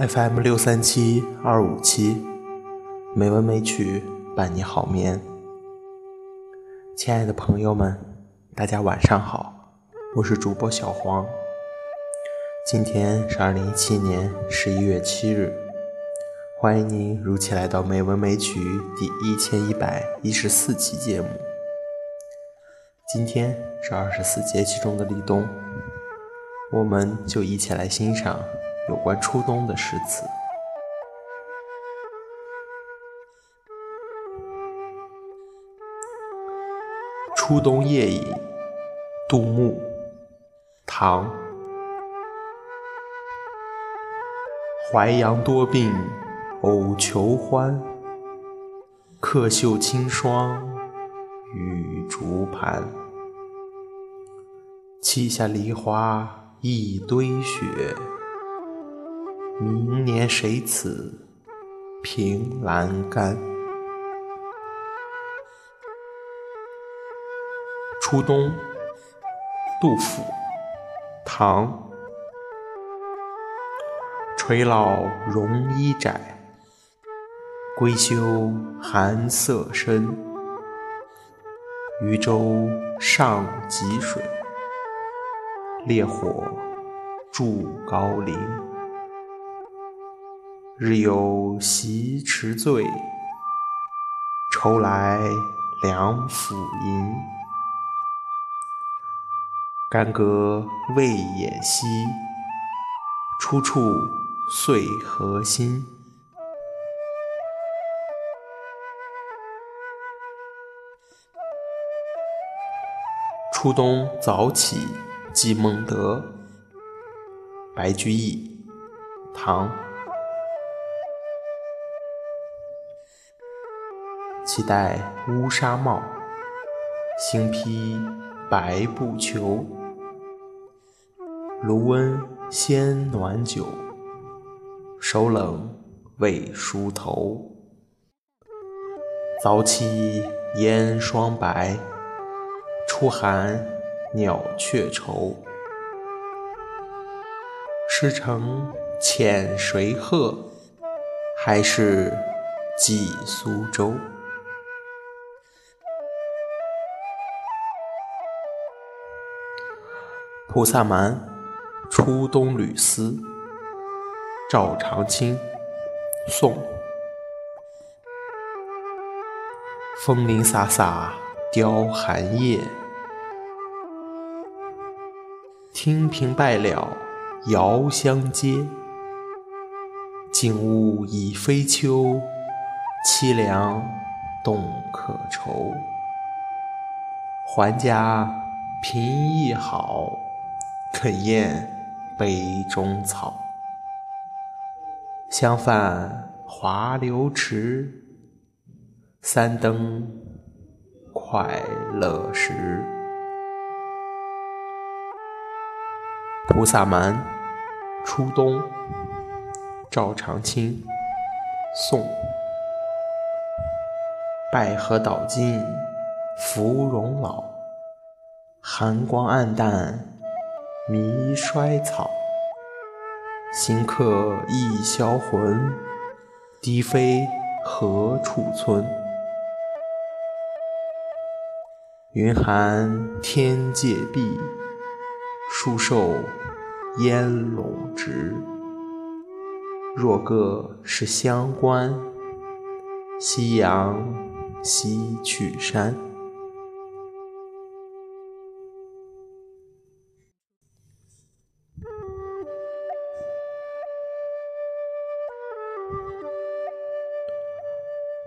FM 六三七二五七，美文美曲伴你好眠。亲爱的朋友们，大家晚上好，我是主播小黄。今天是二零一七年十一月七日，欢迎您如期来到《美文美曲》第一千一百一十四期节目。今天是二十四节气中的立冬，我们就一起来欣赏。有关初冬的诗词，《初冬夜饮》杜牧，唐。淮阳多病偶求欢，客袖清霜雨竹盘。砌下梨花一堆雪。明年谁此凭栏杆？初冬，杜甫，唐。垂老绒衣窄，归休寒色深。渔舟上汲水，烈火筑高陵。日有习池醉，愁来两府吟。干戈未掩兮，出处遂何心。初冬早起即孟德，白居易，唐。期戴乌纱帽，新披白布裘。炉温先暖酒，手冷未梳头。早起烟霜白，初寒鸟雀愁。诗成遣谁贺？还是寄苏州。《菩萨蛮·初冬旅思》赵长卿，宋。风林飒飒凋寒叶，听凭败了遥相接。景物已非秋，凄凉动可愁。还家贫亦好。肯厌杯中草，相泛华流池。三登快乐时。《菩萨蛮·初冬》赵长卿，宋。百合岛尽芙蓉老，寒光暗淡。迷衰草，行客一销魂，低飞何处村？云寒天界碧，树瘦烟笼直。若个是乡关，夕阳西去山。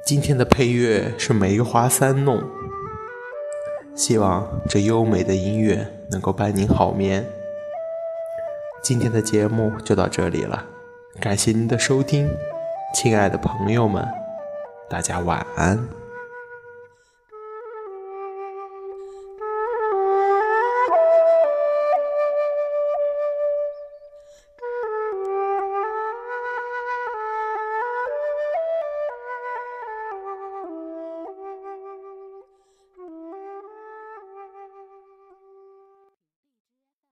今天的配乐是《梅花三弄》，希望这优美的音乐能够伴您好眠。今天的节目就到这里了，感谢您的收听，亲爱的朋友们，大家晚安。